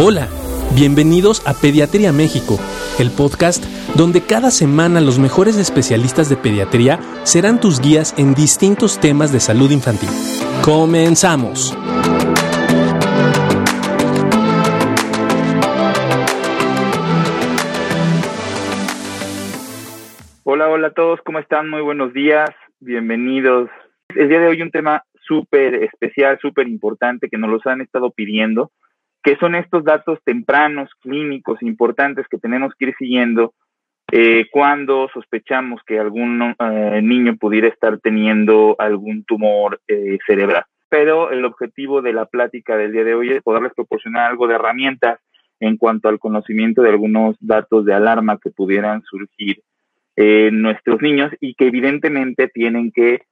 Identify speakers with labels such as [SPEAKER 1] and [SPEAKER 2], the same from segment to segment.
[SPEAKER 1] Hola, bienvenidos a Pediatría México, el podcast donde cada semana los mejores especialistas de pediatría serán tus guías en distintos temas de salud infantil. Comenzamos.
[SPEAKER 2] Hola, hola a todos, ¿cómo están? Muy buenos días, bienvenidos. El día de hoy un tema súper especial, súper importante que nos los han estado pidiendo que son estos datos tempranos, clínicos, importantes que tenemos que ir siguiendo eh, cuando sospechamos que algún eh, niño pudiera estar teniendo algún tumor eh, cerebral. Pero el objetivo de la plática del día de hoy es poderles proporcionar algo de herramientas en cuanto al conocimiento de algunos datos de alarma que pudieran surgir en nuestros niños y que evidentemente tienen que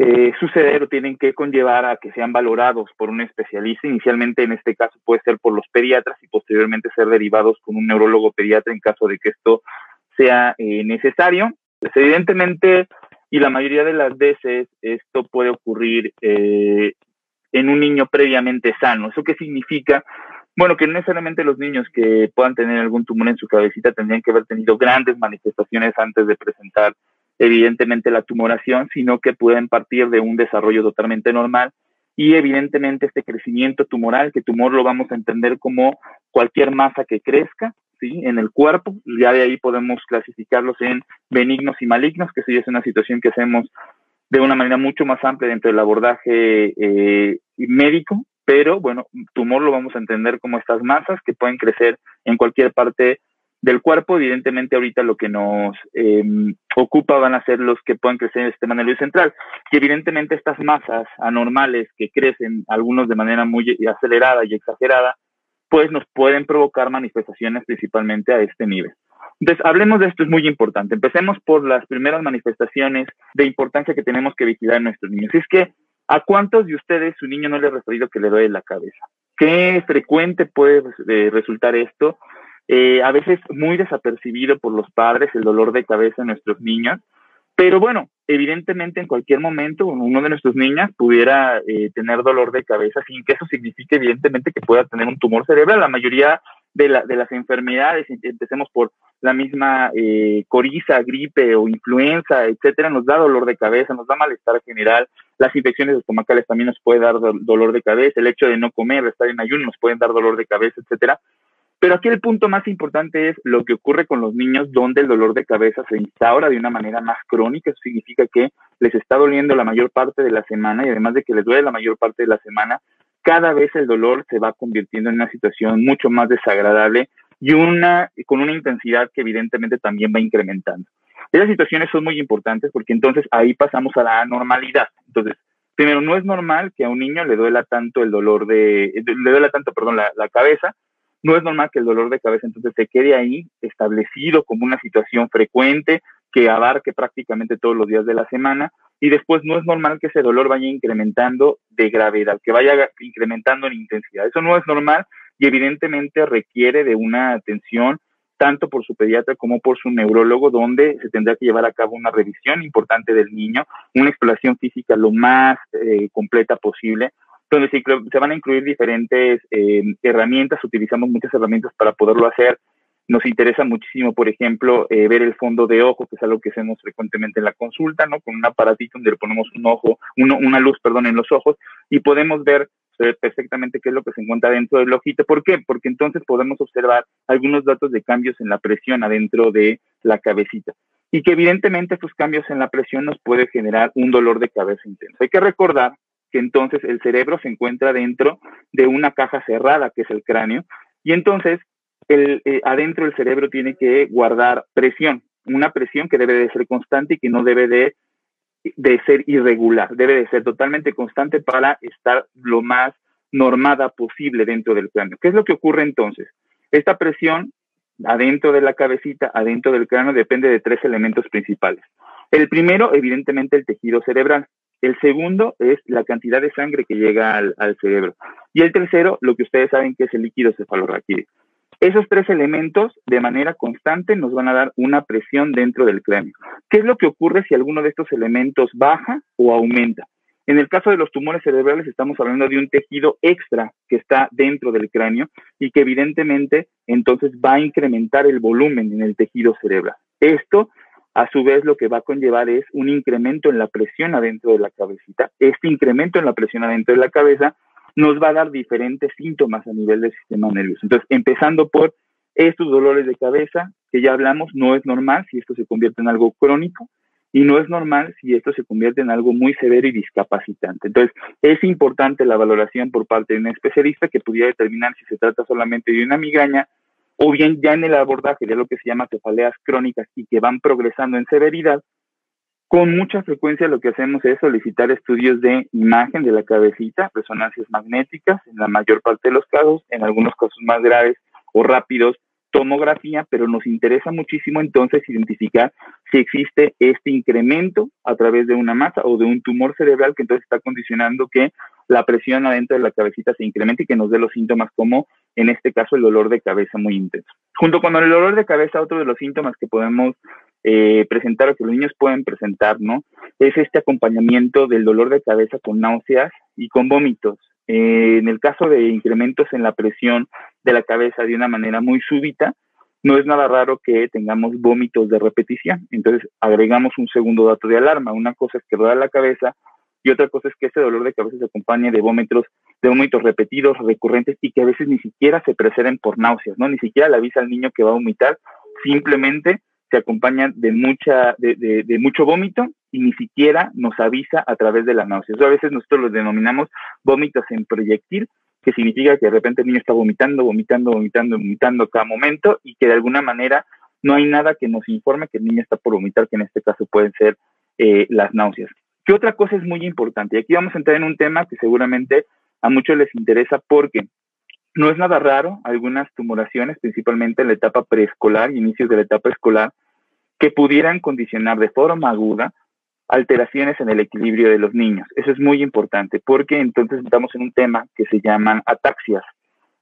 [SPEAKER 2] eh, suceder o tienen que conllevar a que sean valorados por un especialista. Inicialmente, en este caso, puede ser por los pediatras y posteriormente ser derivados con un neurólogo pediatra en caso de que esto sea eh, necesario. Pues, evidentemente, y la mayoría de las veces, esto puede ocurrir eh, en un niño previamente sano. ¿Eso qué significa? Bueno, que no necesariamente los niños que puedan tener algún tumor en su cabecita tendrían que haber tenido grandes manifestaciones antes de presentar evidentemente la tumoración, sino que pueden partir de un desarrollo totalmente normal y evidentemente este crecimiento tumoral, que tumor lo vamos a entender como cualquier masa que crezca, ¿sí? En el cuerpo, ya de ahí podemos clasificarlos en benignos y malignos, que sí es una situación que hacemos de una manera mucho más amplia dentro del abordaje eh, médico, pero bueno, tumor lo vamos a entender como estas masas que pueden crecer en cualquier parte del cuerpo, evidentemente ahorita lo que nos em, ocupa van a ser los que pueden crecer en el sistema nervioso central. Y evidentemente estas masas anormales que crecen, algunos de manera muy acelerada y exagerada, pues nos pueden provocar manifestaciones principalmente a este nivel. Entonces, hablemos de esto, es muy importante. Empecemos por las primeras manifestaciones de importancia que tenemos que vigilar en nuestros niños. es que, ¿a cuántos de ustedes su niño no le ha referido que le duele la cabeza? ¿Qué frecuente puede eh, resultar esto? Eh, a veces muy desapercibido por los padres el dolor de cabeza de nuestros niños, pero bueno, evidentemente en cualquier momento uno de nuestros niños pudiera eh, tener dolor de cabeza sin que eso signifique evidentemente que pueda tener un tumor cerebral. La mayoría de, la, de las enfermedades, empecemos por la misma eh, coriza, gripe o influenza, etcétera, nos da dolor de cabeza, nos da malestar general. Las infecciones estomacales también nos puede dar dolor de cabeza. El hecho de no comer, estar en ayuno, nos pueden dar dolor de cabeza, etcétera. Pero aquí el punto más importante es lo que ocurre con los niños donde el dolor de cabeza se instaura de una manera más crónica. Eso significa que les está doliendo la mayor parte de la semana y además de que les duele la mayor parte de la semana, cada vez el dolor se va convirtiendo en una situación mucho más desagradable y una con una intensidad que evidentemente también va incrementando. Esas situaciones son muy importantes porque entonces ahí pasamos a la anormalidad. Entonces, primero, no es normal que a un niño le duela tanto el dolor de, le duela tanto, perdón, la cabeza, no es normal que el dolor de cabeza entonces se quede ahí establecido como una situación frecuente que abarque prácticamente todos los días de la semana y después no es normal que ese dolor vaya incrementando de gravedad, que vaya incrementando en intensidad. Eso no es normal y evidentemente requiere de una atención tanto por su pediatra como por su neurólogo, donde se tendrá que llevar a cabo una revisión importante del niño, una exploración física lo más eh, completa posible, donde se, se van a incluir diferentes eh, herramientas, utilizamos muchas herramientas para poderlo hacer. Nos interesa muchísimo, por ejemplo, eh, ver el fondo de ojo, que es algo que hacemos frecuentemente en la consulta, ¿no? Con un aparatito donde le ponemos un ojo, una luz, perdón, en los ojos y podemos ver perfectamente qué es lo que se encuentra dentro del ojito. ¿Por qué? Porque entonces podemos observar algunos datos de cambios en la presión adentro de la cabecita y que evidentemente estos cambios en la presión nos puede generar un dolor de cabeza intenso. Hay que recordar que entonces el cerebro se encuentra dentro de una caja cerrada, que es el cráneo, y entonces el, eh, adentro el cerebro tiene que guardar presión, una presión que debe de ser constante y que no debe de, de ser irregular, debe de ser totalmente constante para estar lo más normada posible dentro del cráneo. ¿Qué es lo que ocurre entonces? Esta presión adentro de la cabecita, adentro del cráneo, depende de tres elementos principales. El primero, evidentemente, el tejido cerebral. El segundo es la cantidad de sangre que llega al, cerebro. Y el tercero, lo que ustedes saben que es el líquido cefalorraquídeo. Esos tres elementos de manera constante nos van a dar una presión dentro del cráneo. ¿Qué es lo que ocurre si alguno de estos elementos baja o aumenta? En el caso de los tumores cerebrales estamos hablando de un tejido extra que está dentro del cráneo y que evidentemente entonces va a incrementar el volumen en el tejido cerebral. Esto a su vez lo que va a conllevar es un incremento en la presión adentro de la cabecita. Este incremento en la presión adentro de la cabeza nos va a dar diferentes síntomas a nivel del sistema nervioso. Entonces, empezando por estos dolores de cabeza, que ya hablamos, no es normal si esto se convierte en algo crónico y no es normal si esto se convierte en algo muy severo y discapacitante. Entonces, es importante la valoración por parte de un especialista que pudiera determinar si se trata solamente de una migraña o bien ya en el abordaje de lo que se llama cefaleas crónicas y que van progresando en severidad, con mucha frecuencia lo que hacemos es solicitar estudios de imagen de la cabecita, resonancias magnéticas, en la mayor parte de los casos, en algunos casos más graves o rápidos, tomografía, pero nos interesa muchísimo entonces identificar si existe este incremento a través de una masa o de un tumor cerebral que entonces está condicionando que la presión adentro de la cabecita se incremente y que nos dé los síntomas como en este caso el dolor de cabeza muy intenso. Junto con el dolor de cabeza, otro de los síntomas que podemos eh, presentar o que los niños pueden presentar, ¿no? Es este acompañamiento del dolor de cabeza con náuseas y con vómitos. Eh, en el caso de incrementos en la presión de la cabeza de una manera muy súbita, no es nada raro que tengamos vómitos de repetición. Entonces agregamos un segundo dato de alarma. Una cosa es que rueda la cabeza y otra cosa es que ese dolor de cabeza se acompañe de vómitos, de vómitos repetidos, recurrentes y que a veces ni siquiera se preceden por náuseas, ¿no? Ni siquiera le avisa al niño que va a vomitar, simplemente se acompaña de mucha, de, de, mucho vómito y ni siquiera nos avisa a través de la náusea. a veces nosotros los denominamos vómitos en proyectil, que significa que de repente el niño está vomitando, vomitando, vomitando, vomitando cada momento y que de alguna manera no hay nada que nos informe que el niño está por vomitar, que en este caso pueden ser eh, las náuseas. ¿Qué otra cosa es muy importante? Y aquí vamos a entrar en un tema que seguramente a muchos les interesa porque no es nada raro algunas tumoraciones, principalmente en la etapa preescolar inicios de la etapa escolar, que pudieran condicionar de forma aguda alteraciones en el equilibrio de los niños. Eso es muy importante porque entonces estamos en un tema que se llaman ataxias.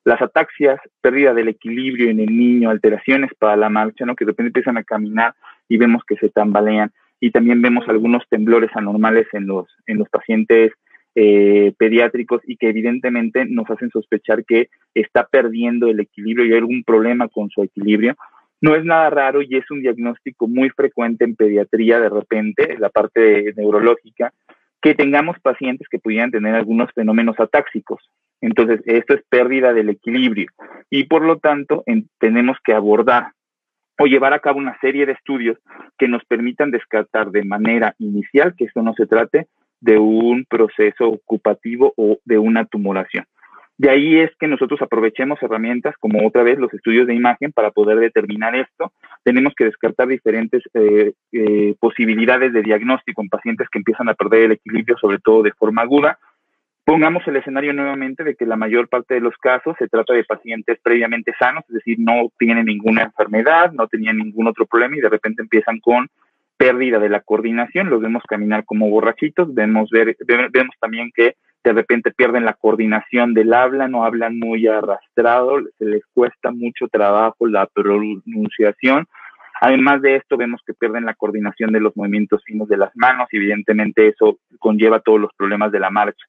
[SPEAKER 2] Las ataxias, pérdida del equilibrio en el niño, alteraciones para la marcha, ¿no? que de repente empiezan a caminar y vemos que se tambalean. Y también vemos algunos temblores anormales en los, en los pacientes eh, pediátricos y que evidentemente nos hacen sospechar que está perdiendo el equilibrio y hay algún problema con su equilibrio. No es nada raro y es un diagnóstico muy frecuente en pediatría de repente, en la parte neurológica, que tengamos pacientes que pudieran tener algunos fenómenos atáxicos. Entonces, esto es pérdida del equilibrio y por lo tanto tenemos que abordar o llevar a cabo una serie de estudios que nos permitan descartar de manera inicial que esto no se trate de un proceso ocupativo o de una tumoración. De ahí es que nosotros aprovechemos herramientas como otra vez los estudios de imagen para poder determinar esto. Tenemos que descartar diferentes eh, eh, posibilidades de diagnóstico en pacientes que empiezan a perder el equilibrio, sobre todo de forma aguda. Pongamos el escenario nuevamente de que la mayor parte de los casos se trata de pacientes previamente sanos, es decir, no tienen ninguna enfermedad, no tenían ningún otro problema y de repente empiezan con pérdida de la coordinación, los vemos caminar como borrachitos, vemos, ver, vemos también que de repente pierden la coordinación del habla, no hablan muy arrastrado, se les cuesta mucho trabajo la pronunciación. Además de esto, vemos que pierden la coordinación de los movimientos finos de las manos y evidentemente eso conlleva todos los problemas de la marcha.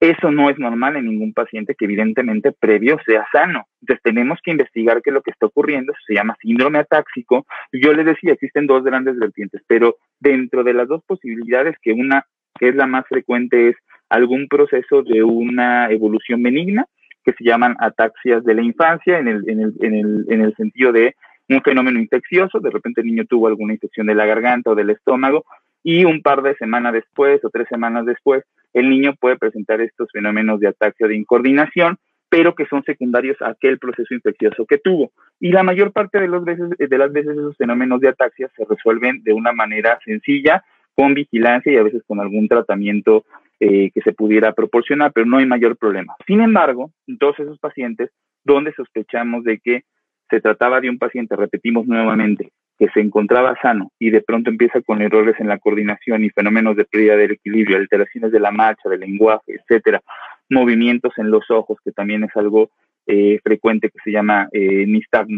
[SPEAKER 2] Eso no es normal en ningún paciente que evidentemente previo sea sano. Entonces tenemos que investigar qué es lo que está ocurriendo. Eso se llama síndrome atáxico. Yo les decía, existen dos grandes vertientes, pero dentro de las dos posibilidades, que una que es la más frecuente es algún proceso de una evolución benigna, que se llaman ataxias de la infancia, en el, en el, en el, en el sentido de un fenómeno infeccioso, de repente el niño tuvo alguna infección de la garganta o del estómago, y un par de semanas después o tres semanas después el niño puede presentar estos fenómenos de ataxia de incoordinación, pero que son secundarios a aquel proceso infeccioso que tuvo. Y la mayor parte de, los veces, de las veces esos fenómenos de ataxia se resuelven de una manera sencilla, con vigilancia y a veces con algún tratamiento eh, que se pudiera proporcionar, pero no hay mayor problema. Sin embargo, en todos esos pacientes donde sospechamos de que se trataba de un paciente, repetimos nuevamente, que se encontraba sano y de pronto empieza con errores en la coordinación y fenómenos de pérdida del equilibrio, alteraciones de la marcha, del lenguaje, etcétera, movimientos en los ojos, que también es algo eh, frecuente que se llama eh,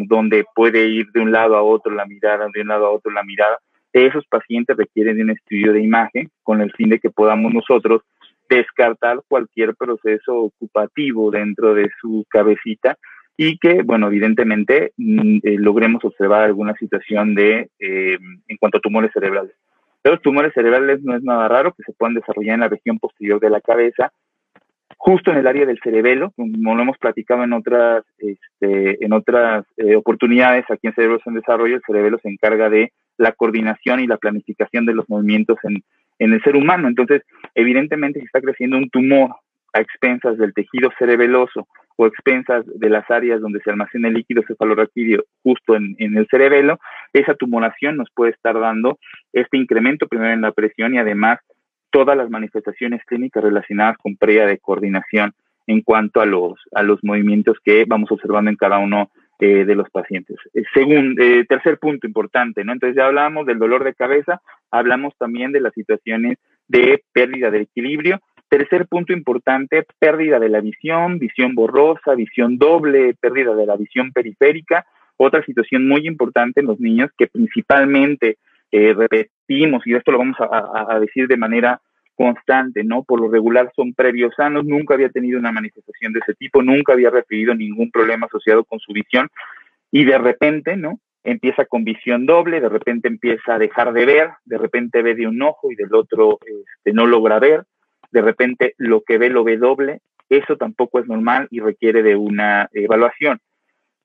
[SPEAKER 2] donde puede ir de un lado a otro la mirada, de un lado a otro la mirada. Esos pacientes requieren de un estudio de imagen con el fin de que podamos nosotros descartar cualquier proceso ocupativo dentro de su cabecita y que, bueno, evidentemente mm, eh, logremos observar alguna situación de, eh, en cuanto a tumores cerebrales. Los tumores cerebrales no es nada raro que se puedan desarrollar en la región posterior de la cabeza, justo en el área del cerebelo, como lo hemos platicado en otras, este, en otras eh, oportunidades aquí en Cerebros en Desarrollo, el cerebelo se encarga de la coordinación y la planificación de los movimientos en, en el ser humano. Entonces, evidentemente, si está creciendo un tumor a expensas del tejido cerebeloso expensas de las áreas donde se almacena el líquido cefalorraquídeo justo en, el cerebelo, esa tumoración nos puede estar dando este incremento primero en la presión y además todas las manifestaciones clínicas relacionadas con pérdida de coordinación en cuanto a los, a los movimientos que vamos observando en cada uno eh, de los pacientes. Eh, según, eh, tercer punto importante, ¿no? Entonces ya hablamos del dolor de cabeza, hablamos también de las situaciones de pérdida de equilibrio Tercer punto importante, pérdida de la visión, visión borrosa, visión doble, pérdida de la visión periférica. Otra situación muy importante en los niños que principalmente eh, repetimos, y esto lo vamos a, decir de manera constante, ¿no? Por lo regular son previos sanos, nunca había tenido una manifestación de ese tipo, nunca había referido ningún problema asociado con su visión y de repente, ¿no? Empieza con visión doble, de repente empieza a dejar de ver, de repente ve de un ojo y del otro este, no logra ver, de repente lo que ve lo ve doble, eso tampoco es normal y requiere de una evaluación.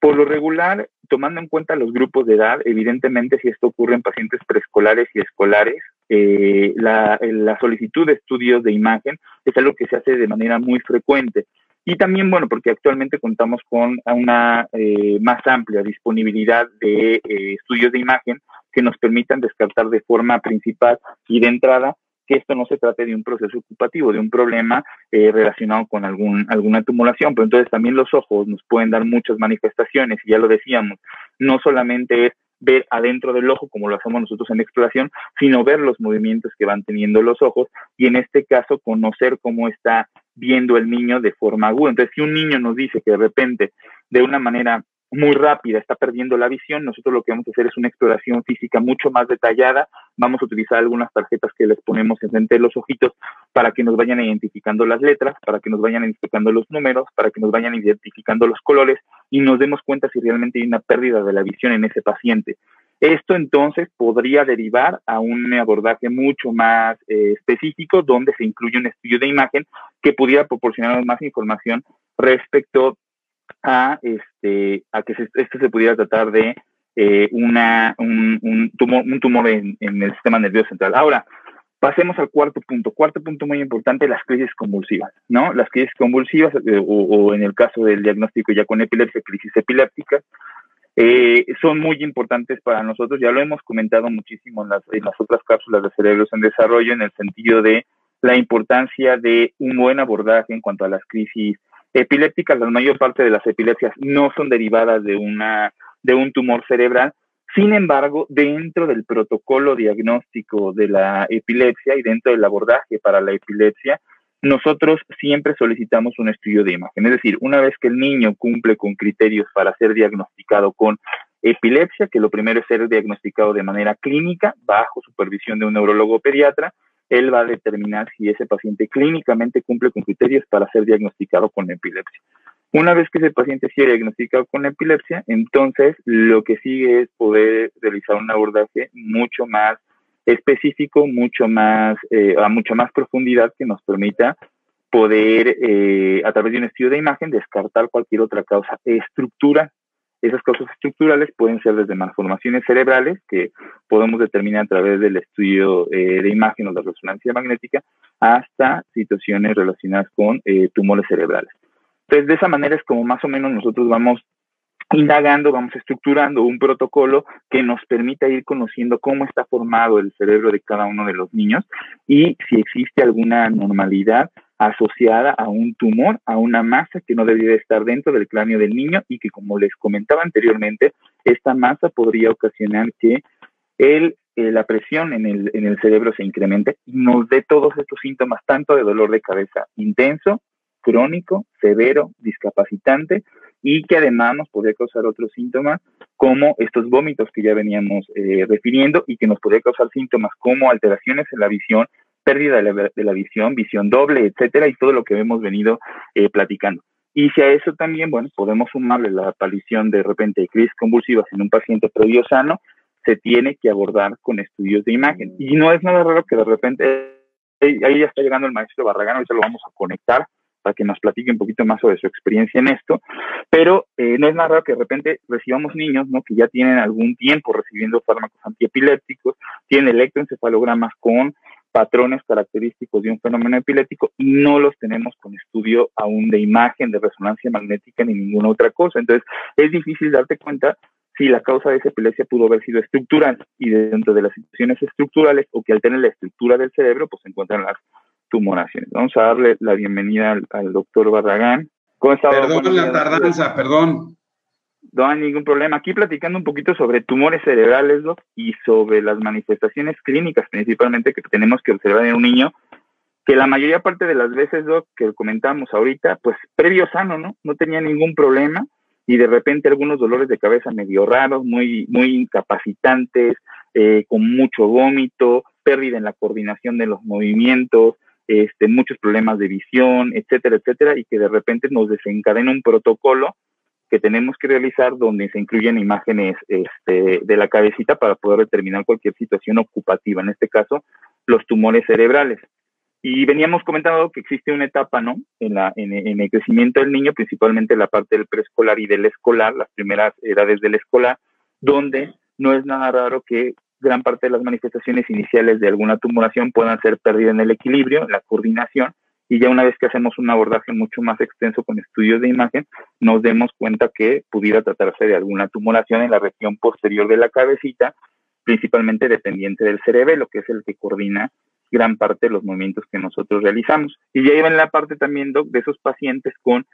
[SPEAKER 2] Por lo regular, tomando en cuenta los grupos de edad, evidentemente si esto ocurre en pacientes preescolares y escolares, eh, la, solicitud de estudios de imagen es algo que se hace de manera muy frecuente. Y también, bueno, porque actualmente contamos con una eh, más amplia disponibilidad de eh, estudios de imagen que nos permitan descartar de forma principal y de entrada que esto no se trate de un proceso ocupativo, de un problema eh, relacionado con algún, alguna tumulación, pero entonces también los ojos nos pueden dar muchas manifestaciones, y ya lo decíamos, no solamente es ver adentro del ojo como lo hacemos nosotros en exploración, sino ver los movimientos que van teniendo los ojos y en este caso conocer cómo está viendo el niño de forma aguda. Entonces, si un niño nos dice que de repente, de una manera muy rápida, está perdiendo la visión, nosotros lo que vamos a hacer es una exploración física mucho más detallada, vamos a utilizar algunas tarjetas que les ponemos en frente de los ojitos para que nos vayan identificando las letras, para que nos vayan identificando los números, para que nos vayan identificando los colores y nos demos cuenta si realmente hay una pérdida de la visión en ese paciente. Esto entonces podría derivar a un abordaje mucho más eh, específico donde se incluye un estudio de imagen que pudiera proporcionarnos más información respecto a, este, a que esto se pudiera tratar de eh, una, un, tumor, un tumor en, el sistema nervioso central. Ahora, pasemos al cuarto punto. Cuarto punto muy importante, las crisis convulsivas, ¿no? Las crisis convulsivas, eh, o, en el caso del diagnóstico ya con epilepsia, crisis epilépticas, eh, son muy importantes para nosotros. Ya lo hemos comentado muchísimo en las, en las otras cápsulas de cerebros en desarrollo, en el sentido de la importancia de un buen abordaje en cuanto a las crisis epilépticas, la mayor parte de las epilepsias no son derivadas de, una, de un tumor cerebral. Sin embargo, dentro del protocolo diagnóstico de la epilepsia y dentro del abordaje para la epilepsia, nosotros siempre solicitamos un estudio de imagen. Es decir, una vez que el niño cumple con criterios para ser diagnosticado con epilepsia, que lo primero es ser diagnosticado de manera clínica, bajo supervisión de un neurólogo pediatra, él va a determinar si ese paciente clínicamente cumple con criterios para ser diagnosticado con epilepsia. Una vez que ese paciente sea diagnosticado con epilepsia, entonces lo que sigue es poder realizar un abordaje mucho más específico, mucho más, eh, a mucha más profundidad que nos permita poder, eh, a través de un estudio de imagen, descartar cualquier otra causa. Estructura esas causas estructurales pueden ser desde malformaciones cerebrales, que podemos determinar a través del estudio eh, de imagen o de resonancia magnética, hasta situaciones relacionadas con eh, tumores cerebrales. Entonces, de esa manera es como más o menos nosotros vamos indagando, vamos estructurando un protocolo que nos permita ir conociendo cómo está formado el cerebro de cada uno de los niños y si existe alguna normalidad asociada a un tumor, a una masa que no debería estar dentro del cráneo del niño y que, como les comentaba anteriormente, esta masa podría ocasionar que el, eh, la presión en el, en el cerebro se incremente y nos dé todos estos síntomas, tanto de dolor de cabeza intenso, crónico, severo, discapacitante y que además nos podría causar otros síntomas como estos vómitos que ya veníamos eh, refiriendo y que nos podría causar síntomas como alteraciones en la visión, pérdida de la, visión, visión doble, etcétera, y todo lo que hemos venido eh, platicando. Y si a eso también, bueno, podemos sumarle la aparición de repente de crisis convulsivas en un paciente previo sano, se tiene que abordar con estudios de imagen. Y no es nada raro que de repente, ahí ya está llegando el maestro Barragán, ahorita lo vamos a conectar para que nos platique un poquito más sobre su experiencia en esto, pero eh, no es nada raro que de repente recibamos niños, ¿no? Que ya tienen algún tiempo recibiendo fármacos antiepilépticos, tienen electroencefalogramas con patrones característicos de un fenómeno epiléptico y no los tenemos con estudio aún de imagen, de resonancia magnética ni ninguna otra cosa. Entonces, es difícil darte cuenta si la causa de esa epilepsia pudo haber sido estructural y dentro de las situaciones estructurales o que alternen la estructura del cerebro, pues se encuentran las tumoraciones. Vamos a darle la bienvenida al, doctor Barragán.
[SPEAKER 3] ¿Cómo está? Perdón la tardanza, perdón.
[SPEAKER 2] No hay ningún problema. Aquí platicando un poquito sobre tumores cerebrales, Doc, y sobre las manifestaciones clínicas principalmente que tenemos que observar en un niño, que la mayoría parte de las veces, Doc, que comentamos ahorita, pues previo sano, ¿no? No tenía ningún problema y de repente algunos dolores de cabeza medio raros, muy, muy incapacitantes, eh, con mucho vómito, pérdida en la coordinación de los movimientos, este, muchos problemas de visión, etcétera, etcétera, y que de repente nos desencadena un protocolo que tenemos que realizar donde se incluyen imágenes este, de la cabecita para poder determinar cualquier situación ocupativa, en este caso los tumores cerebrales. Y veníamos comentando que existe una etapa, ¿no? En, la, en, el crecimiento del niño, principalmente la parte del preescolar y del escolar, las primeras edades del escolar, donde no es nada raro que gran parte de las manifestaciones iniciales de alguna tumoración puedan ser pérdida en el equilibrio, en la coordinación, y ya una vez que hacemos un abordaje mucho más extenso con estudios de imagen, nos demos cuenta que pudiera tratarse de alguna tumoración en la región posterior de la cabecita, principalmente dependiente del cerebelo, que es el que coordina gran parte de los movimientos que nosotros realizamos. Y ya iba en la parte también, de esos pacientes con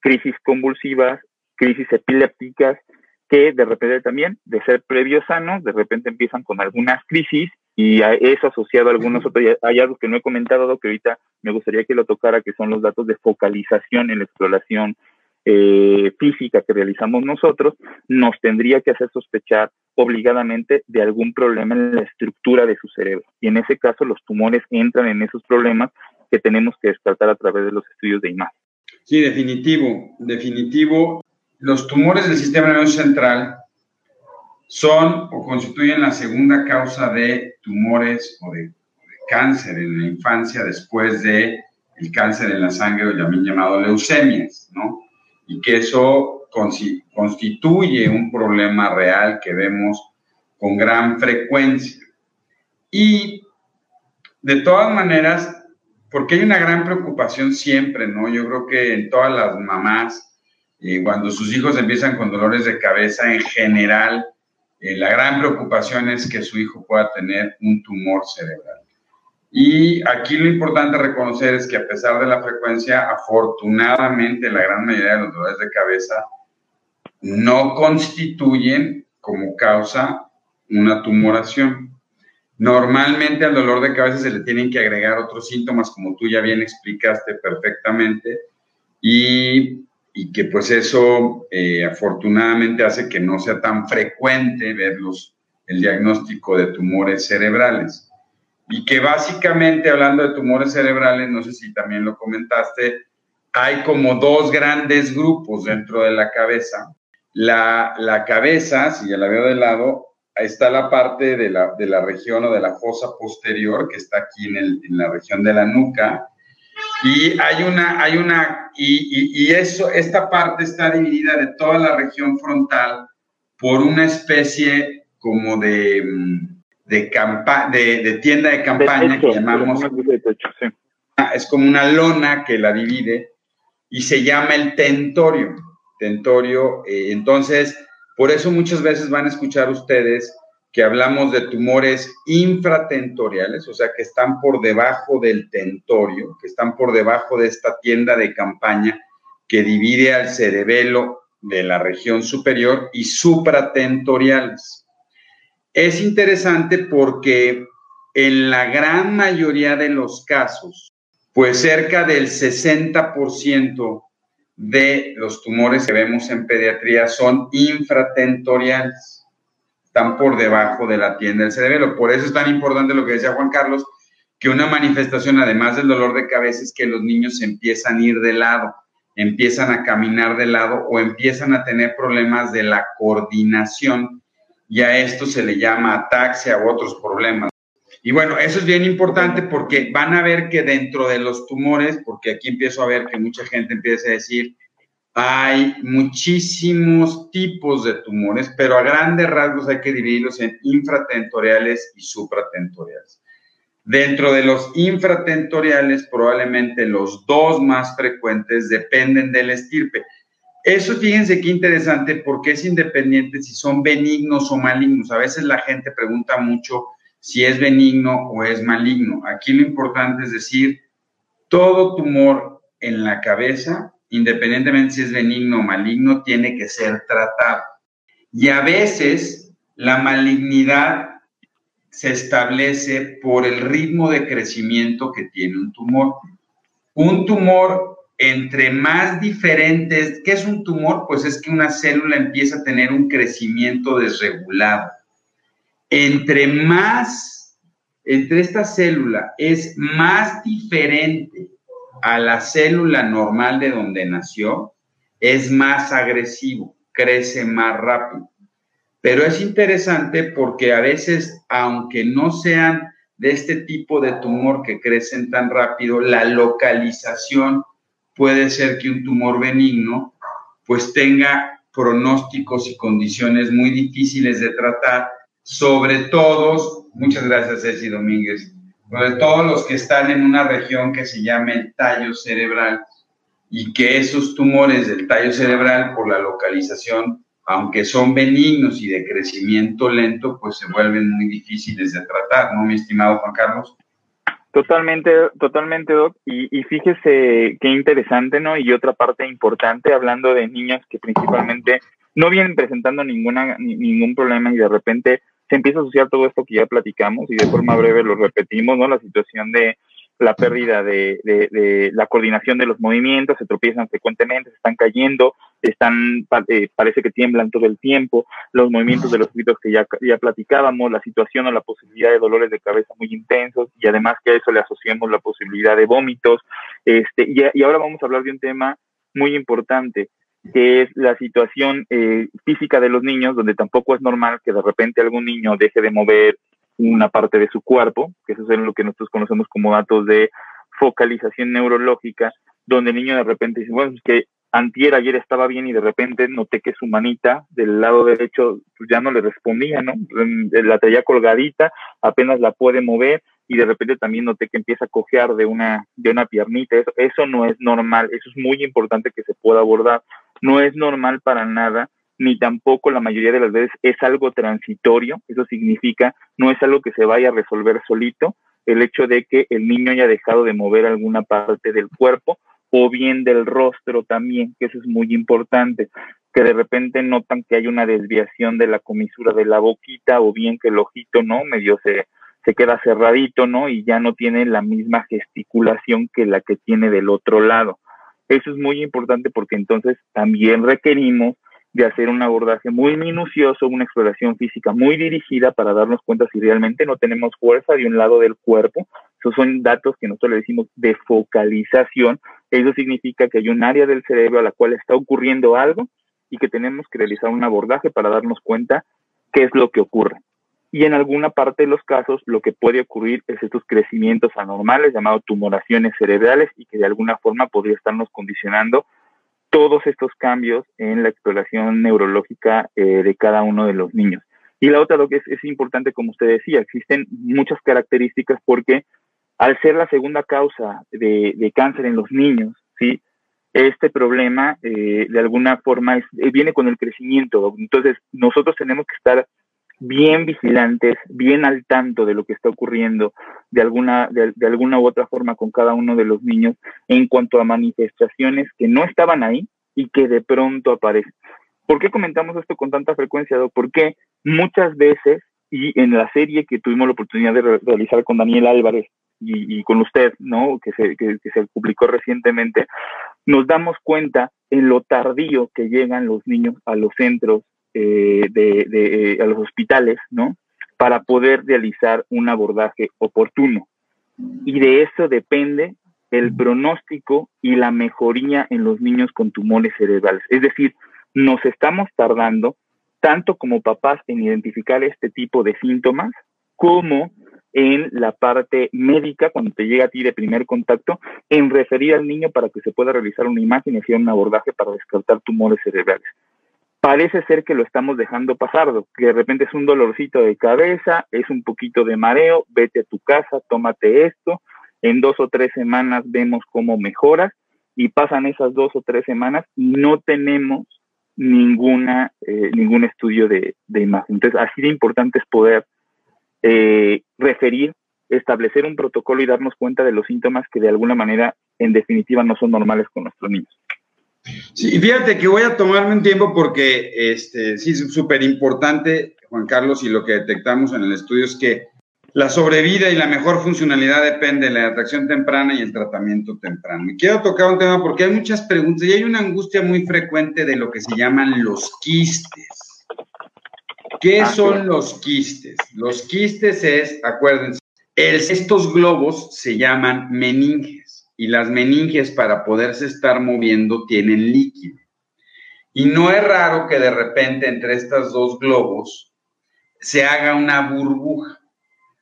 [SPEAKER 2] crisis convulsivas, crisis epilépticas, que de repente también, de ser previo sanos, de repente empiezan con algunas crisis y eso asociado a algunos otros hallazgos que no he comentado, que ahorita me gustaría que lo tocara, que son los datos de focalización en la exploración eh, física que realizamos nosotros, nos tendría que hacer sospechar obligadamente de algún problema en la estructura de su cerebro. Y en ese caso los tumores entran en esos problemas que tenemos que descartar a través de los estudios de imagen.
[SPEAKER 3] Sí, definitivo, definitivo los tumores del sistema nervioso central son o constituyen la segunda causa de tumores o de, cáncer en la infancia después de el cáncer en la sangre o llamado leucemias, ¿no? Y que eso constituye un problema real que vemos con gran frecuencia. Y de todas maneras, porque hay una gran preocupación siempre, ¿no? Yo creo que en todas las mamás y cuando sus hijos empiezan con dolores de cabeza, en general, eh, la gran preocupación es que su hijo pueda tener un tumor cerebral. Y aquí lo importante reconocer es que a pesar de la frecuencia, afortunadamente la gran mayoría de los dolores de cabeza no constituyen como causa una tumoración. Normalmente al dolor de cabeza se le tienen que agregar otros síntomas, como tú ya bien explicaste perfectamente, y y que pues eso eh, afortunadamente hace que no sea tan frecuente verlos el diagnóstico de tumores cerebrales. Y que básicamente hablando de tumores cerebrales, no sé si también lo comentaste, hay como dos grandes grupos dentro de la cabeza. La, la cabeza, si ya la veo de lado, está la parte de la, de la región o de la fosa posterior, que está aquí en, el, en la región de la nuca, y hay una, hay una, y, y, eso, esta parte está dividida de toda la región frontal por una especie como de, de, campa, de, tienda de campaña que llamamos. Ah, es como una lona que la divide y se llama el tentorio. Tentorio, eh, entonces, por eso muchas veces van a escuchar ustedes que hablamos de tumores infratentoriales, o sea, que están por debajo del tentorio, que están por debajo de esta tienda de campaña que divide al cerebelo de la región superior y supratentoriales. Es interesante porque en la gran mayoría de los casos, pues cerca del 60% de los tumores que vemos en pediatría son infratentoriales están por debajo de la tienda del cerebelo. Por eso es tan importante lo que decía Juan Carlos, que una manifestación, además del dolor de cabeza, es que los niños empiezan a ir de lado, empiezan a caminar de lado o empiezan a tener problemas de la coordinación. Y a esto se le llama ataxia u otros problemas. Y bueno, eso es bien importante porque van a ver que dentro de los tumores, porque aquí empiezo a ver que mucha gente empieza a decir, hay muchísimos tipos de tumores, pero a grandes rasgos hay que dividirlos en infratentoriales y supratentoriales. Dentro de los infratentoriales, probablemente los dos más frecuentes dependen del estirpe. Eso fíjense qué interesante porque es independiente si son benignos o malignos. A veces la gente pregunta mucho si es benigno o es maligno. Aquí lo importante es decir, todo tumor en la cabeza independientemente si es benigno o maligno, tiene que ser tratado. Y a veces la malignidad se establece por el ritmo de crecimiento que tiene un tumor. Un tumor, entre más diferentes, ¿qué es un tumor? Pues es que una célula empieza a tener un crecimiento desregulado. Entre más, entre esta célula es más diferente a la célula normal de donde nació, es más agresivo, crece más rápido. Pero es interesante porque a veces, aunque no sean de este tipo de tumor que crecen tan rápido, la localización puede ser que un tumor benigno pues tenga pronósticos y condiciones muy difíciles de tratar, sobre todo, muchas gracias Ceci Domínguez, sobre todos los que están en una región que se llama el tallo cerebral y que esos tumores del tallo cerebral por la localización, aunque son benignos y de crecimiento lento, pues se vuelven muy difíciles de tratar, ¿no, mi estimado Juan Carlos?
[SPEAKER 2] Totalmente, totalmente, Doc. Y, y, fíjese qué interesante, ¿no? Y otra parte importante, hablando de niños que principalmente no vienen presentando ninguna, ningún problema y de repente se empieza a asociar todo esto que ya platicamos y de forma breve lo repetimos, ¿no? La situación de la pérdida de, de, la coordinación de los movimientos, se tropiezan frecuentemente, se están cayendo, están, eh, parece que tiemblan todo el tiempo, los movimientos de los gritos que ya, ya platicábamos, la situación o la posibilidad de dolores de cabeza muy intensos y además que a eso le asociamos la posibilidad de vómitos. Este, y, y ahora vamos a hablar de un tema muy importante, que es la situación eh, física de los niños, donde tampoco es normal que de repente algún niño deje de mover una parte de su cuerpo, que eso es lo que nosotros conocemos como datos de focalización neurológica, donde el niño de repente dice, bueno, es que antier, ayer estaba bien y de repente noté que su manita del lado derecho pues, ya no le respondía, ¿no? La traía colgadita, apenas la puede mover y de repente también noté que empieza a cojear de una, de una piernita. Eso, eso no es normal, eso es muy importante que se pueda abordar no es normal para nada, ni tampoco la mayoría de las veces es algo transitorio, eso significa no es algo que se vaya a resolver solito, el hecho de que el niño haya dejado de mover alguna parte del cuerpo o bien del rostro también, que eso es muy importante, que de repente notan que hay una desviación de la comisura de la boquita o bien que el ojito, ¿no? Medio se, se queda cerradito, ¿no? Y ya no tiene la misma gesticulación que la que tiene del otro lado. Eso es muy importante porque entonces también requerimos de hacer un abordaje muy minucioso, una exploración física muy dirigida para darnos cuenta si realmente no tenemos fuerza de un lado del cuerpo. Esos son datos que nosotros le decimos de focalización. Eso significa que hay un área del cerebro a la cual está ocurriendo algo y que tenemos que realizar un abordaje para darnos cuenta qué es lo que ocurre y en alguna parte de los casos lo que puede ocurrir es estos crecimientos anormales llamados tumoraciones cerebrales y que de alguna forma podría estarnos condicionando todos estos cambios en la exploración neurológica eh, de cada uno de los niños. Y la otra, lo que es, es importante, como usted decía, existen muchas características porque al ser la segunda causa de, de cáncer en los niños, ¿sí? este problema eh, de alguna forma es, viene con el crecimiento. Entonces, nosotros tenemos que estar bien vigilantes, bien al tanto de lo que está ocurriendo de alguna, de, alguna u otra forma con cada uno de los niños en cuanto a manifestaciones que no estaban ahí y que de pronto aparecen. ¿Por qué comentamos esto con tanta frecuencia, Porque muchas veces, y en la serie que tuvimos la oportunidad de realizar con Daniel Álvarez y, con usted, ¿no? Que se, que se publicó recientemente, nos damos cuenta en lo tardío que llegan los niños a los centros eh, de, de, a los hospitales, ¿no? Para poder realizar un abordaje oportuno. y de eso depende el pronóstico y la mejoría en los niños con tumores cerebrales. Es decir, nos estamos tardando tanto como papás en identificar este tipo de síntomas como en la parte médica, cuando te llega a ti de primer contacto, en referir al niño para que se pueda realizar una imagen y hacer un abordaje para descartar tumores cerebrales. Parece ser que lo estamos dejando pasar, que de repente es un dolorcito de cabeza, es un poquito de mareo, vete a tu casa, tómate esto, en dos o tres semanas vemos cómo mejoras y pasan esas dos o tres semanas y no tenemos ninguna, eh, ningún estudio de, de, imagen. Entonces, así de importante es poder eh, referir, establecer un protocolo y darnos cuenta de los síntomas que de alguna manera, en definitiva, no son normales con nuestros niños.
[SPEAKER 3] Sí, fíjate que voy a tomarme un tiempo porque este, sí es súper importante, Juan Carlos, y lo que detectamos en el estudio es que la sobrevida y la mejor funcionalidad depende de la atracción temprana y el tratamiento temprano. Y quiero tocar un tema porque hay muchas preguntas y hay una angustia muy frecuente de lo que se llaman los quistes. ¿Qué ah, son los quistes? Los quistes es, acuérdense, estos globos se llaman meninges y las meninges para poderse estar moviendo tienen líquido. Y no es raro que de repente entre estos dos globos se haga una burbuja.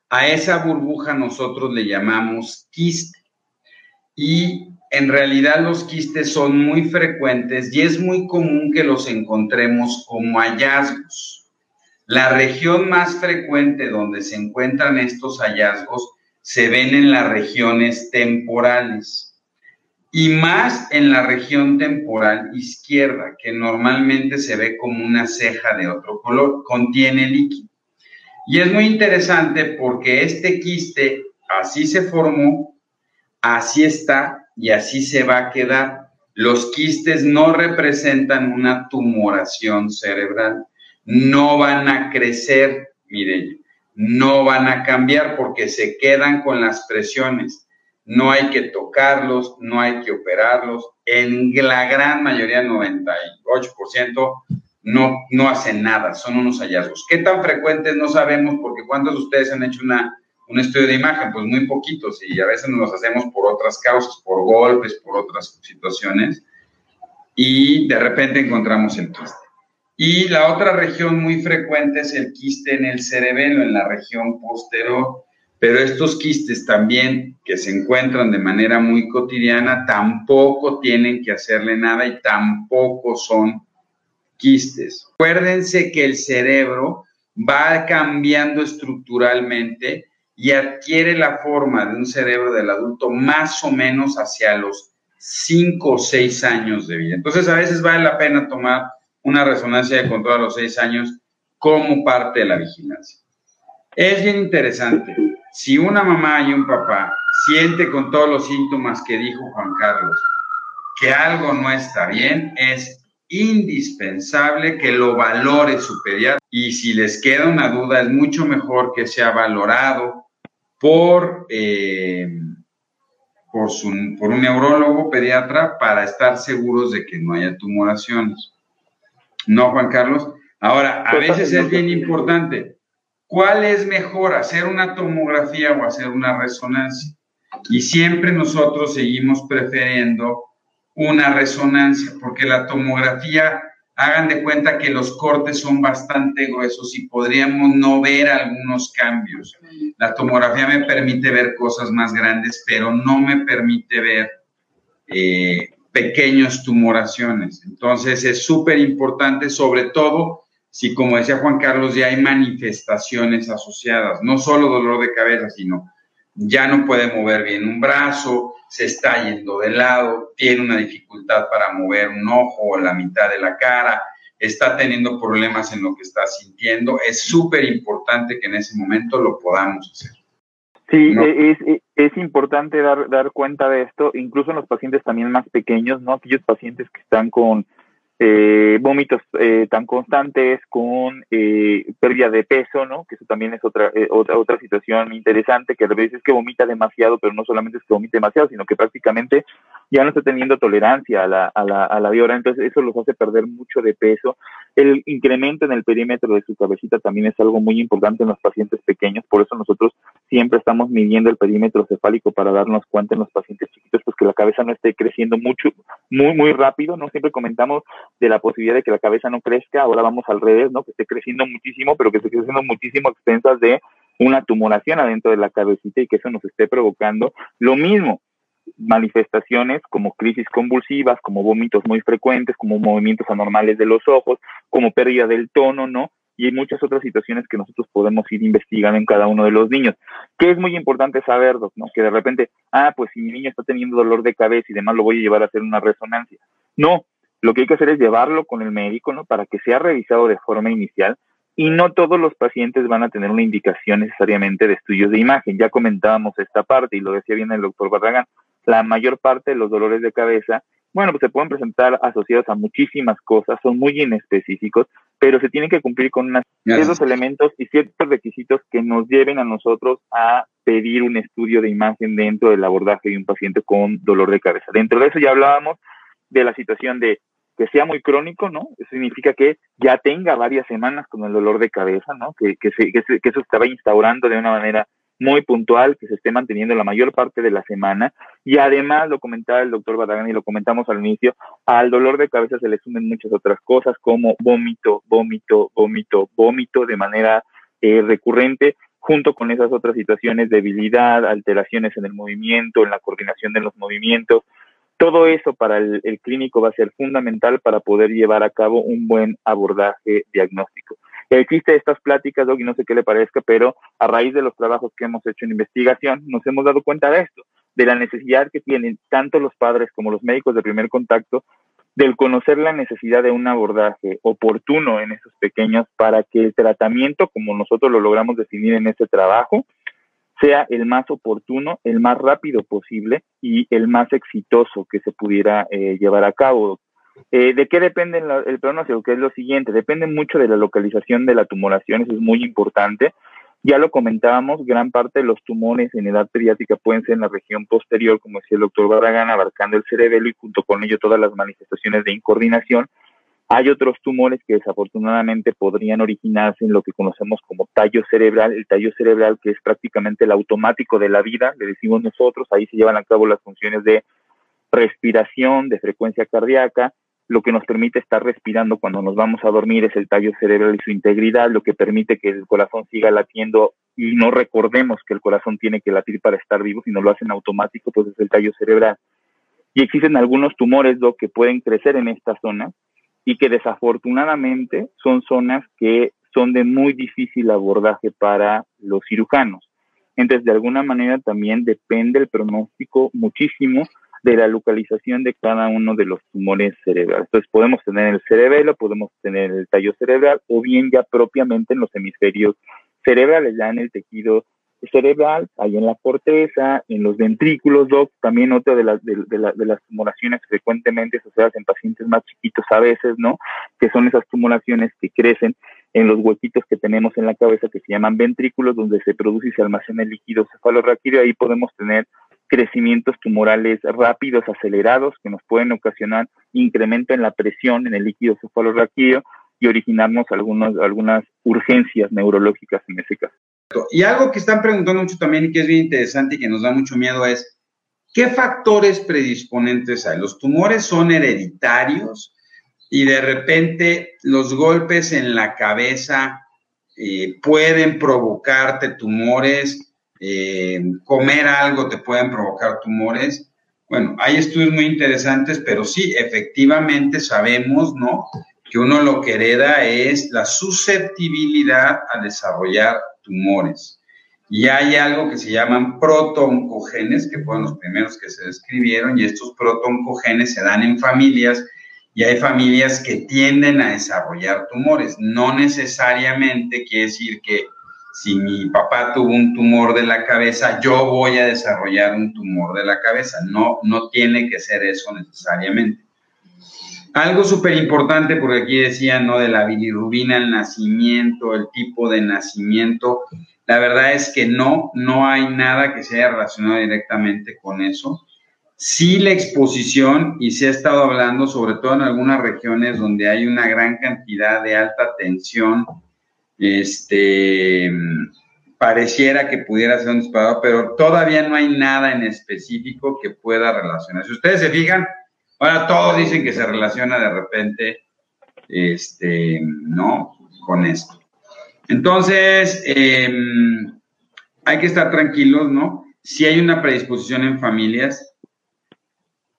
[SPEAKER 3] A esa burbuja nosotros le llamamos quiste. Y en realidad los quistes son muy frecuentes y es muy común que los encontremos como hallazgos. La región más frecuente donde se encuentran estos hallazgos se ven en las regiones temporales y más en la región temporal izquierda, que normalmente se ve como una ceja de otro color, contiene líquido. Y es muy interesante porque este quiste así se formó, así está y así se va a quedar. Los quistes no representan una tumoración cerebral, no van a crecer, miren, no van a cambiar porque se quedan con las presiones. No hay que tocarlos, no hay que operarlos. En la gran mayoría, 98%, no, no hacen nada, son unos hallazgos. ¿Qué tan frecuentes? No sabemos, porque ¿cuántos de ustedes han hecho una, un estudio de imagen? Pues muy poquitos, y a veces nos los hacemos por otras causas, por golpes, por otras situaciones, y de repente encontramos el quiste. Y la otra región muy frecuente es el quiste en el cerebelo, en la región posterior. Pero estos quistes también, que se encuentran de manera muy cotidiana, tampoco tienen que hacerle nada y tampoco son quistes. Acuérdense que el cerebro va cambiando estructuralmente y adquiere la forma de un cerebro del adulto más o menos hacia los 5 o 6 años de vida. Entonces a veces vale la pena tomar una resonancia de control a los 6 años como parte de la vigilancia. Es bien interesante. Si una mamá y un papá siente con todos los síntomas que dijo Juan Carlos que algo no está bien, es indispensable que lo valore su pediatra y si les queda una duda es mucho mejor que sea valorado por, eh, por, por un neurólogo pediatra para estar seguros de que no haya tumoraciones. ¿No, Juan Carlos? Ahora, a veces es bien importante, ¿cuál es mejor, hacer una tomografía o hacer una resonancia? Y siempre nosotros seguimos prefiriendo una resonancia, porque la tomografía, hagan de cuenta que los cortes son bastante gruesos y podríamos no ver algunos cambios. La tomografía me permite ver cosas más grandes, pero no me permite ver eh, pequeños tumoraciones. Entonces es súper importante, sobre todo si, como decía Juan Carlos, ya hay manifestaciones asociadas, no solo dolor de cabeza, sino ya no puede mover bien un brazo, se está yendo de lado, tiene una dificultad para mover un ojo o la mitad de la cara, está teniendo problemas en lo que está sintiendo, es súper importante que en ese momento lo podamos hacer.
[SPEAKER 2] Sí, es, es, importante dar, dar cuenta de esto, incluso en los pacientes también más pequeños, ¿no? Aquellos pacientes que están con eh, vómitos eh, tan constantes con eh, pérdida de peso, ¿no? Que eso también es otra, eh, otra, otra situación interesante, que a veces es que vomita demasiado, pero no solamente es que vomite demasiado, sino que prácticamente ya no está teniendo tolerancia a la, a la, a la entonces eso los hace perder mucho de peso. El incremento en el perímetro de su cabecita también es algo muy importante en los pacientes pequeños, por eso nosotros siempre estamos midiendo el perímetro cefálico para darnos cuenta en los pacientes chiquitos, pues que la cabeza no esté creciendo mucho, muy, muy rápido, ¿no? Siempre comentamos de la posibilidad de que la cabeza no crezca, ahora vamos al revés, ¿no? Que esté creciendo muchísimo, pero que esté creciendo muchísimo a expensas de una tumoración adentro de la cabecita y que eso nos esté provocando lo mismo, manifestaciones como crisis convulsivas, como vómitos muy frecuentes, como movimientos anormales de los ojos, como pérdida del tono, ¿no? y hay muchas otras situaciones que nosotros podemos ir investigando en cada uno de los niños. Que es muy importante saber, ¿no? Que de repente, ah, pues si mi niño está teniendo dolor de cabeza y demás, lo voy a llevar a hacer una resonancia. No, lo que hay que hacer es llevarlo con el médico, ¿no? Para que sea revisado de forma inicial y no todos los pacientes van a tener una indicación necesariamente de estudios de imagen. Ya comentábamos esta parte y lo decía bien el doctor Barragán. La mayor parte de los dolores de cabeza bueno, pues se pueden presentar asociados a muchísimas cosas, son muy inespecíficos, pero se tienen que cumplir con unos ciertos elementos y ciertos requisitos que nos lleven a nosotros a pedir un estudio de imagen dentro del abordaje de un paciente con dolor de cabeza. Dentro de eso ya hablábamos de la situación de que sea muy crónico, ¿no? Eso significa que ya tenga varias semanas con el dolor de cabeza, ¿no? Que, que, se, que, que eso estaba instaurando de una manera muy puntual que se esté manteniendo la mayor parte de la semana y además lo comentaba el doctor Barragán y lo comentamos al inicio, al dolor de cabeza se le sumen muchas otras cosas como vómito, vómito, vómito, vómito de manera eh, recurrente junto con esas otras situaciones, debilidad, alteraciones en el movimiento, en la coordinación de los movimientos, todo eso para el, clínico va a ser fundamental para poder llevar a cabo un buen abordaje diagnóstico. Existe estas pláticas, Doug, y no sé qué le parezca, pero a raíz de los trabajos que hemos hecho en investigación, nos hemos dado cuenta de esto, de la necesidad que tienen tanto los padres como los médicos de primer contacto del conocer la necesidad de un abordaje oportuno en esos pequeños para que el tratamiento, como nosotros lo logramos definir en este trabajo, sea el más oportuno, el más rápido posible y el más exitoso que se pudiera eh, llevar a cabo. Eh, ¿De qué depende el, pronóstico? Que es lo siguiente, depende mucho de la localización de la tumoración, eso es muy importante. Ya lo comentábamos, gran parte de los tumores en edad pediátrica pueden ser en la región posterior, como decía el doctor Barragán, abarcando el cerebelo y junto con ello todas las manifestaciones de incoordinación. Hay otros tumores que desafortunadamente podrían originarse en lo que conocemos como tallo cerebral, el tallo cerebral que es prácticamente el automático de la vida, le decimos nosotros, ahí se llevan a cabo las funciones de respiración, de frecuencia cardíaca, lo que nos permite estar respirando cuando nos vamos a dormir es el tallo cerebral y su integridad, lo que permite que el corazón siga latiendo. Y no recordemos que el corazón tiene que latir para estar vivo, sino lo hacen automático, pues es el tallo cerebral. Y existen algunos tumores lo que pueden crecer en esta zona, y que desafortunadamente son zonas que son de muy difícil abordaje para los cirujanos. Entonces, de alguna manera también depende el pronóstico muchísimo de la localización de cada uno de los tumores cerebrales. Entonces, podemos tener el cerebelo, podemos tener el tallo cerebral o bien ya propiamente en los hemisferios cerebrales, ya en el tejido cerebral, ahí en la corteza, en los ventrículos, doc, también otra de las, de, de, las tumoraciones frecuentemente asociadas en pacientes más chiquitos a veces, ¿no? Que son esas tumoraciones que crecen en los huequitos que tenemos en la cabeza que se llaman ventrículos, donde se produce y se almacena el líquido cefalorraquídeo, ahí podemos tener crecimientos tumorales rápidos, acelerados, que nos pueden ocasionar incremento en la presión en el líquido cefalorraquídeo y originarnos algunos, algunas urgencias neurológicas en ese caso.
[SPEAKER 3] Y algo que están preguntando mucho también y que es bien interesante y que nos da mucho miedo es, ¿qué factores predisponentes hay? ¿Los tumores son hereditarios y de repente los golpes en la cabeza eh, pueden provocarte tumores? Eh, ¿Comer algo te pueden provocar tumores? Bueno, hay estudios muy interesantes, pero sí, efectivamente sabemos, ¿no? Que uno lo que hereda es la susceptibilidad a desarrollar tumores. Y hay algo que se llaman protooncogenes, que fueron los primeros que se describieron, y estos protooncogenes se dan en familias, y hay familias que tienden a desarrollar tumores. No necesariamente quiere decir que si mi papá tuvo un tumor de la cabeza, yo voy a desarrollar un tumor de la cabeza. No, no tiene que ser eso necesariamente. Algo súper importante, porque aquí decían, ¿no? De la bilirrubina, el nacimiento, el tipo de nacimiento. La verdad es que no, no hay nada que sea relacionado directamente con eso. Sí la exposición, y se ha estado hablando, sobre todo en algunas regiones donde hay una gran cantidad de alta tensión, este, pareciera que pudiera ser un disparador, pero todavía no hay nada en específico que pueda relacionar. Si ustedes se fijan, ahora todos dicen que se relaciona de repente, este, ¿no? Con esto. Entonces, em, hay que estar tranquilos, ¿no? Si hay una predisposición en familias,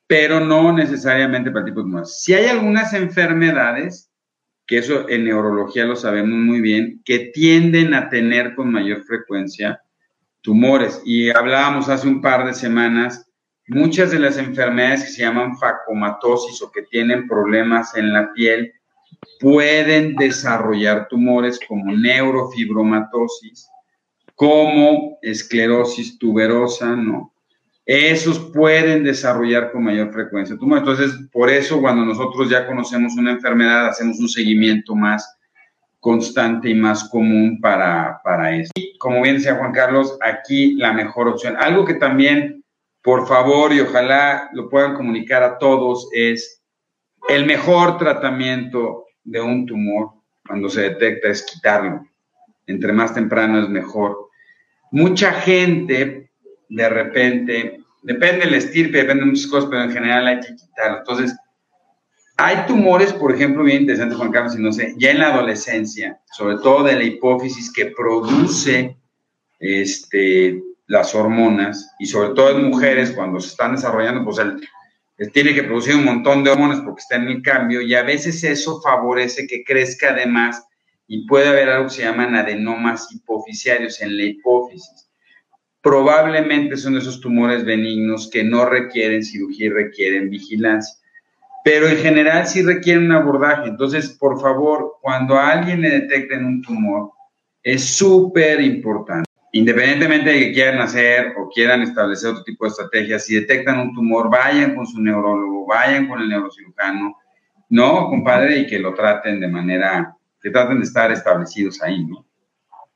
[SPEAKER 3] pero no necesariamente para tipos más. Si hay algunas enfermedades, que eso en neurología lo sabemos muy bien, que tienden a tener con mayor frecuencia tumores. Y hablábamos hace un par de semanas, muchas de las enfermedades que se llaman facomatosis o que tienen problemas en la piel pueden desarrollar tumores como neurofibromatosis, como esclerosis tuberosa, ¿no? esos pueden desarrollar con mayor frecuencia tumor. Entonces, por eso cuando nosotros ya conocemos una enfermedad, hacemos un seguimiento más constante y más común para, para eso. Y como bien decía Juan Carlos, aquí la mejor opción. Algo que también, por favor, y ojalá lo puedan comunicar a todos, es el mejor tratamiento de un tumor cuando se detecta es quitarlo. Entre más temprano es mejor. Mucha gente de repente, depende del estirpe, depende de muchas cosas, pero en general hay que quitarlo. Entonces, hay tumores, por ejemplo, bien interesante, Juan Carlos, y no sé, ya en la adolescencia, sobre todo de la hipófisis que produce este, las hormonas, y sobre todo en mujeres, cuando se están desarrollando, pues el, tiene que producir un montón de hormonas porque está en el cambio, y a veces eso favorece que crezca además, y puede haber algo que se llaman adenomas hipofisiarios en la hipófisis probablemente son esos tumores benignos que no requieren cirugía y requieren vigilancia. Pero en general sí requieren un abordaje. Entonces, por favor, cuando a alguien le detecten un tumor, es súper importante. Independientemente de que quieran hacer o quieran establecer otro tipo de estrategias, si detectan un tumor, vayan con su neurólogo, vayan con el neurocirujano, no, compadre, y que lo traten de manera, que traten de estar establecidos ahí, ¿no?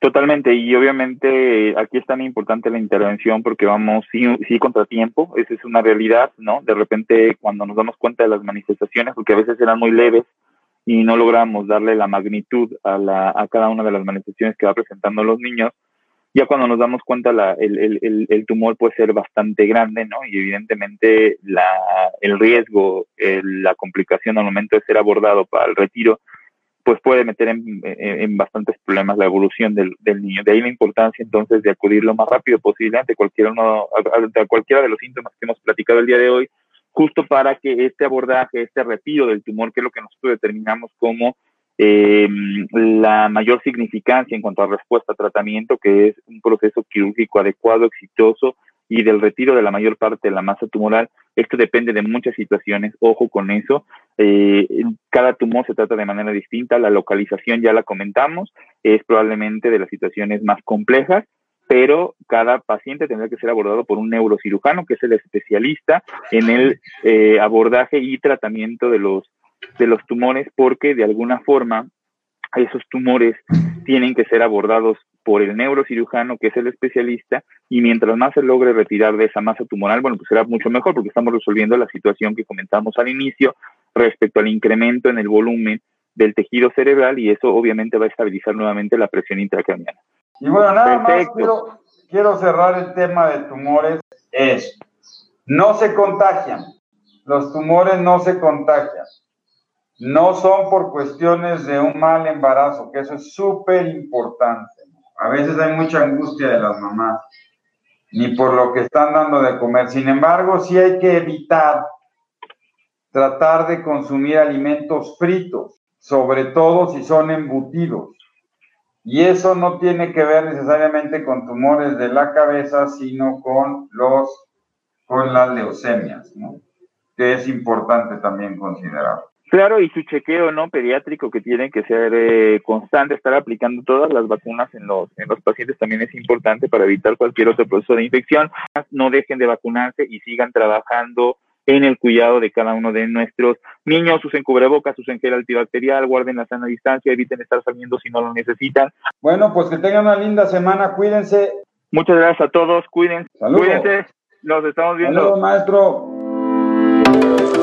[SPEAKER 2] Totalmente, y obviamente aquí es tan importante la intervención porque vamos sí, sí contratiempo, esa es una realidad, ¿no? De repente cuando nos damos cuenta de las manifestaciones, porque a veces eran muy leves y no logramos darle la magnitud a, la, a cada una de las manifestaciones que va presentando los niños, ya cuando nos damos cuenta la, el, el, el, tumor puede ser bastante grande, ¿no? Y evidentemente la, el riesgo, la complicación al momento de ser abordado para el retiro, pues puede meter en, bastantes problemas la evolución del, niño. De ahí la importancia entonces de acudir lo más rápido posible ante cualquiera, uno, ante cualquiera de los síntomas que hemos platicado el día de hoy, justo para que este abordaje, este retiro del tumor, que es lo que nosotros determinamos como eh, la mayor significancia en cuanto a respuesta a tratamiento, que es un proceso quirúrgico adecuado, exitoso y del retiro de la mayor parte de la masa tumoral. Esto depende de muchas situaciones, ojo con eso. Eh, cada tumor se trata de manera distinta, la localización ya la comentamos, es probablemente de las situaciones más complejas, pero cada paciente tendrá que ser abordado por un neurocirujano, que es el especialista en el eh, abordaje y tratamiento de los, de los tumores, porque de alguna forma esos tumores tienen que ser abordados por el neurocirujano, que es el especialista, y mientras más se logre retirar de esa masa tumoral, bueno, pues será mucho mejor porque estamos resolviendo la situación que comentamos al inicio respecto al incremento en el volumen del tejido cerebral y eso obviamente va a estabilizar nuevamente la presión intracraniana.
[SPEAKER 3] Y bueno, nada más quiero, quiero cerrar el tema de tumores, es, no se contagian, los tumores no se contagian no son por cuestiones de un mal embarazo, que eso es súper importante. A veces hay mucha angustia de las mamás, ni por lo que están dando de comer. Sin embargo, sí hay que evitar tratar de consumir alimentos fritos, sobre todo si son embutidos. Y eso no tiene que ver necesariamente con tumores de la cabeza, sino con los con las leucemias, ¿no? que es importante también considerar.
[SPEAKER 2] Claro, y su chequeo no pediátrico que tiene que ser eh, constante, estar aplicando todas las vacunas en los, en los pacientes también es importante para evitar cualquier otro proceso de infección. No dejen de vacunarse y sigan trabajando en el cuidado de cada uno de nuestros niños, usen cubrebocas, usen gel antibacterial, guarden la sana distancia, eviten estar saliendo si no lo necesitan.
[SPEAKER 3] Bueno, pues que tengan una linda semana, cuídense.
[SPEAKER 2] Muchas gracias a todos, cuídense, cuídense, nos estamos viendo.
[SPEAKER 3] Saludos, maestro.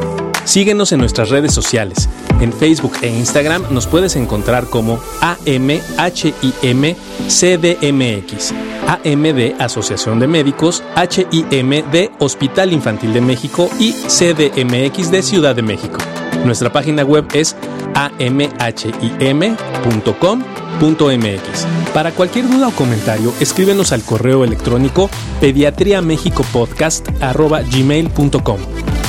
[SPEAKER 1] Síguenos en nuestras redes sociales. En Facebook e Instagram nos puedes encontrar como AMHIMCDMX. AM de Asociación de Médicos, HIM de Hospital Infantil de México y CDMX de Ciudad de México. Nuestra página web es amhim.com.mx. Para cualquier duda o comentario, escríbenos al correo electrónico pediatriamexicopodcast.gmail.com.